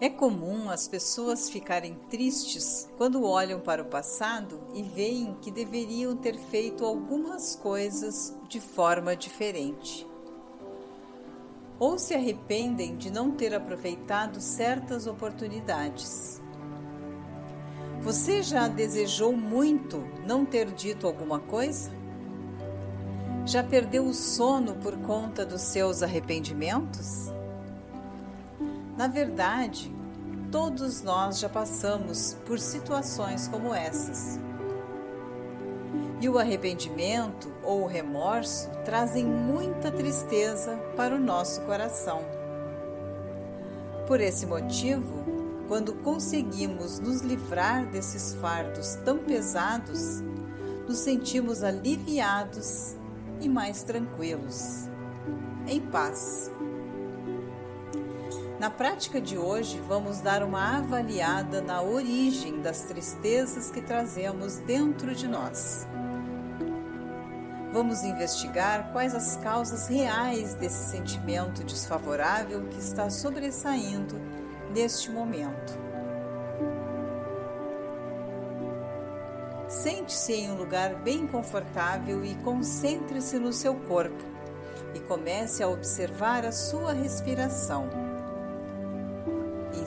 É comum as pessoas ficarem tristes quando olham para o passado e veem que deveriam ter feito algumas coisas de forma diferente. Ou se arrependem de não ter aproveitado certas oportunidades. Você já desejou muito não ter dito alguma coisa? Já perdeu o sono por conta dos seus arrependimentos? Na verdade, todos nós já passamos por situações como essas. E o arrependimento ou o remorso trazem muita tristeza para o nosso coração. Por esse motivo, quando conseguimos nos livrar desses fardos tão pesados, nos sentimos aliviados e mais tranquilos, em paz. Na prática de hoje, vamos dar uma avaliada na origem das tristezas que trazemos dentro de nós. Vamos investigar quais as causas reais desse sentimento desfavorável que está sobressaindo neste momento. Sente-se em um lugar bem confortável e concentre-se no seu corpo e comece a observar a sua respiração.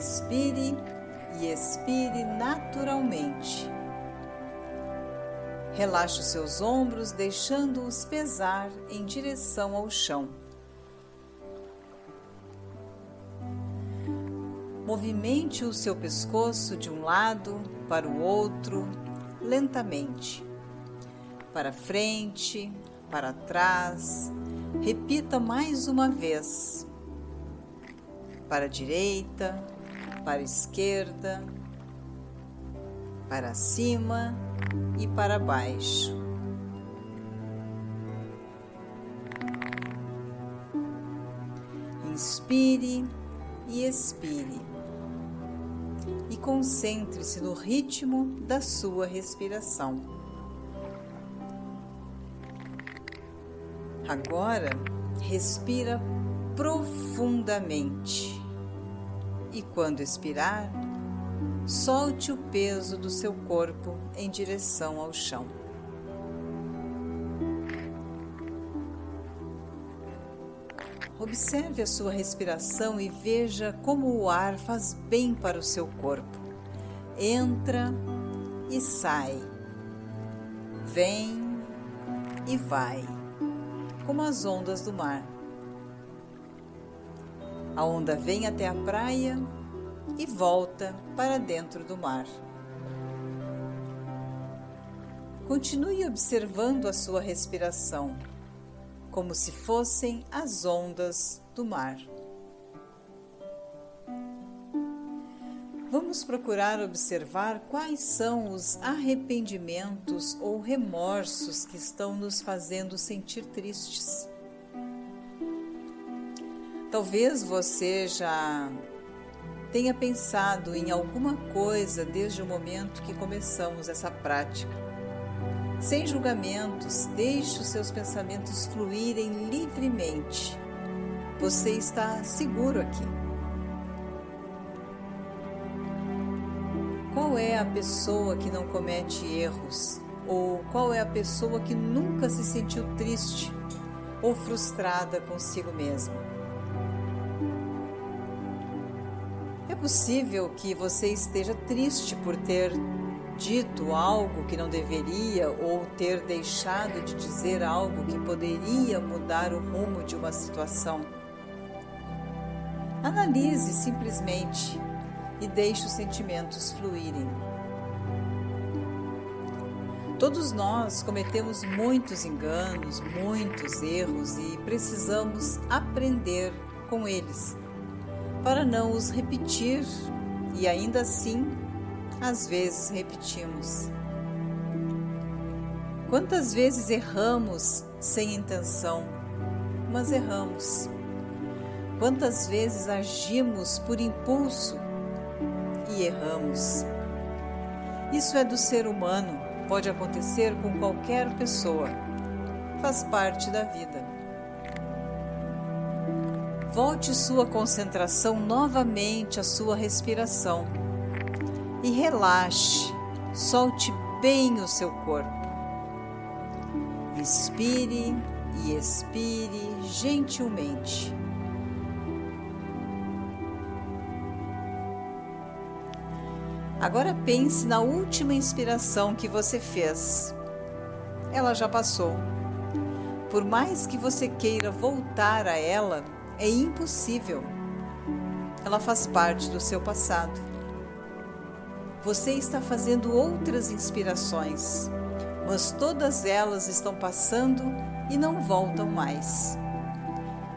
Inspire e expire naturalmente. Relaxe os seus ombros, deixando-os pesar em direção ao chão. Movimente o seu pescoço de um lado para o outro, lentamente. Para frente, para trás. Repita mais uma vez. Para a direita, para a esquerda, para cima e para baixo. Inspire e expire. E concentre-se no ritmo da sua respiração. Agora, respira profundamente e quando expirar, solte o peso do seu corpo em direção ao chão. Observe a sua respiração e veja como o ar faz bem para o seu corpo. Entra e sai. Vem e vai, como as ondas do mar. A onda vem até a praia e volta para dentro do mar. Continue observando a sua respiração, como se fossem as ondas do mar. Vamos procurar observar quais são os arrependimentos ou remorsos que estão nos fazendo sentir tristes. Talvez você já tenha pensado em alguma coisa desde o momento que começamos essa prática. Sem julgamentos, deixe os seus pensamentos fluírem livremente. Você está seguro aqui. Qual é a pessoa que não comete erros? Ou qual é a pessoa que nunca se sentiu triste ou frustrada consigo mesma? Possível que você esteja triste por ter dito algo que não deveria ou ter deixado de dizer algo que poderia mudar o rumo de uma situação. Analise simplesmente e deixe os sentimentos fluírem. Todos nós cometemos muitos enganos, muitos erros e precisamos aprender com eles para não os repetir e ainda assim, às vezes repetimos. Quantas vezes erramos sem intenção, mas erramos? Quantas vezes agimos por impulso e erramos? Isso é do ser humano, pode acontecer com qualquer pessoa, faz parte da vida. Volte sua concentração novamente à sua respiração e relaxe, solte bem o seu corpo. Inspire e expire gentilmente. Agora pense na última inspiração que você fez. Ela já passou. Por mais que você queira voltar a ela, é impossível. Ela faz parte do seu passado. Você está fazendo outras inspirações, mas todas elas estão passando e não voltam mais.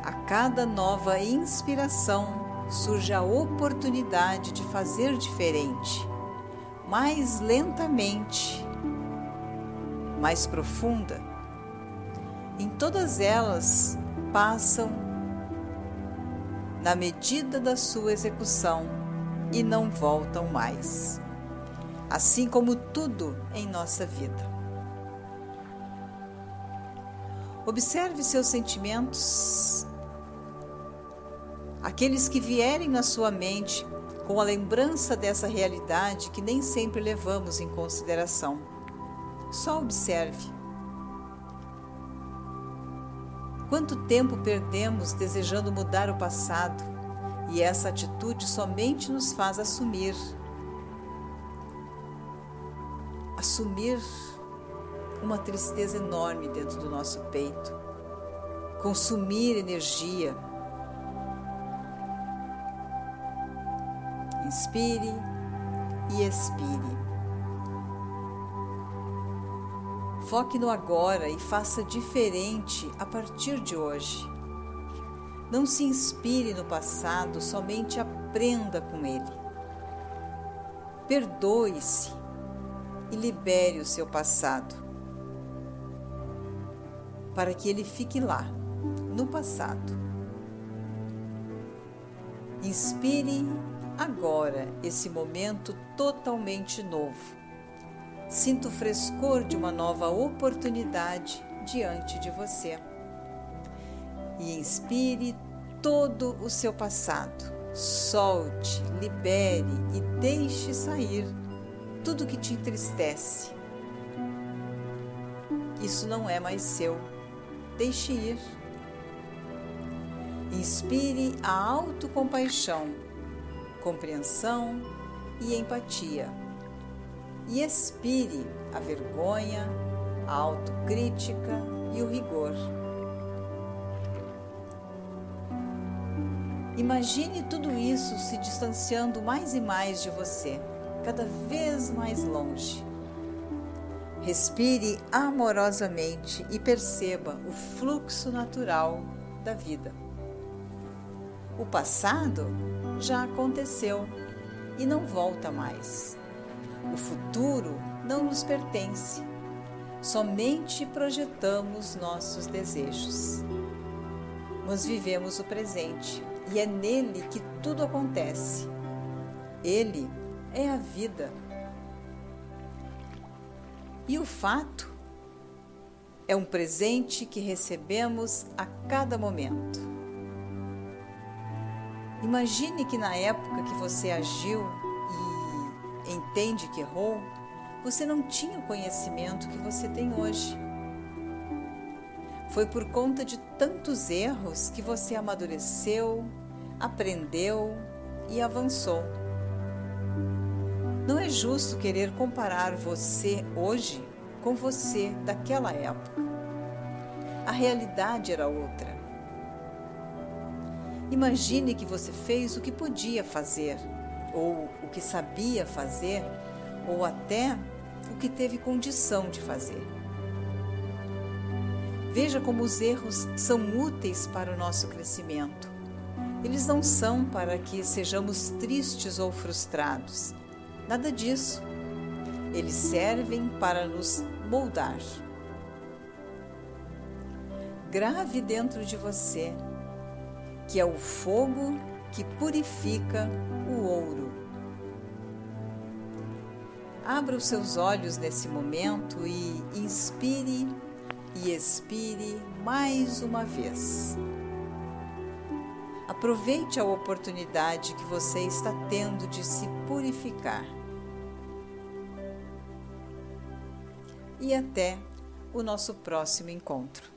A cada nova inspiração surge a oportunidade de fazer diferente, mais lentamente, mais profunda. Em todas elas passam na medida da sua execução e não voltam mais. Assim como tudo em nossa vida. Observe seus sentimentos, aqueles que vierem na sua mente com a lembrança dessa realidade que nem sempre levamos em consideração. Só observe. Quanto tempo perdemos desejando mudar o passado e essa atitude somente nos faz assumir. Assumir uma tristeza enorme dentro do nosso peito, consumir energia. Inspire e expire. Foque no agora e faça diferente a partir de hoje. Não se inspire no passado, somente aprenda com ele. Perdoe-se e libere o seu passado para que ele fique lá, no passado. Inspire agora esse momento totalmente novo. Sinta o frescor de uma nova oportunidade diante de você. E inspire todo o seu passado. Solte, libere e deixe sair tudo que te entristece. Isso não é mais seu deixe ir. Inspire a autocompaixão, compreensão e empatia. E expire a vergonha, a autocrítica e o rigor. Imagine tudo isso se distanciando mais e mais de você, cada vez mais longe. Respire amorosamente e perceba o fluxo natural da vida. O passado já aconteceu e não volta mais. O futuro não nos pertence. Somente projetamos nossos desejos. Mas vivemos o presente e é nele que tudo acontece. Ele é a vida. E o fato é um presente que recebemos a cada momento. Imagine que na época que você agiu entende que errou, você não tinha o conhecimento que você tem hoje. Foi por conta de tantos erros que você amadureceu, aprendeu e avançou. Não é justo querer comparar você hoje com você daquela época. A realidade era outra. Imagine que você fez o que podia fazer, ou o que sabia fazer, ou até o que teve condição de fazer. Veja como os erros são úteis para o nosso crescimento. Eles não são para que sejamos tristes ou frustrados Nada disso. Eles servem para nos moldar. Grave dentro de você que é o fogo que purifica o ouro. Abra os seus olhos nesse momento e inspire e expire mais uma vez. Aproveite a oportunidade que você está tendo de se purificar. E até o nosso próximo encontro.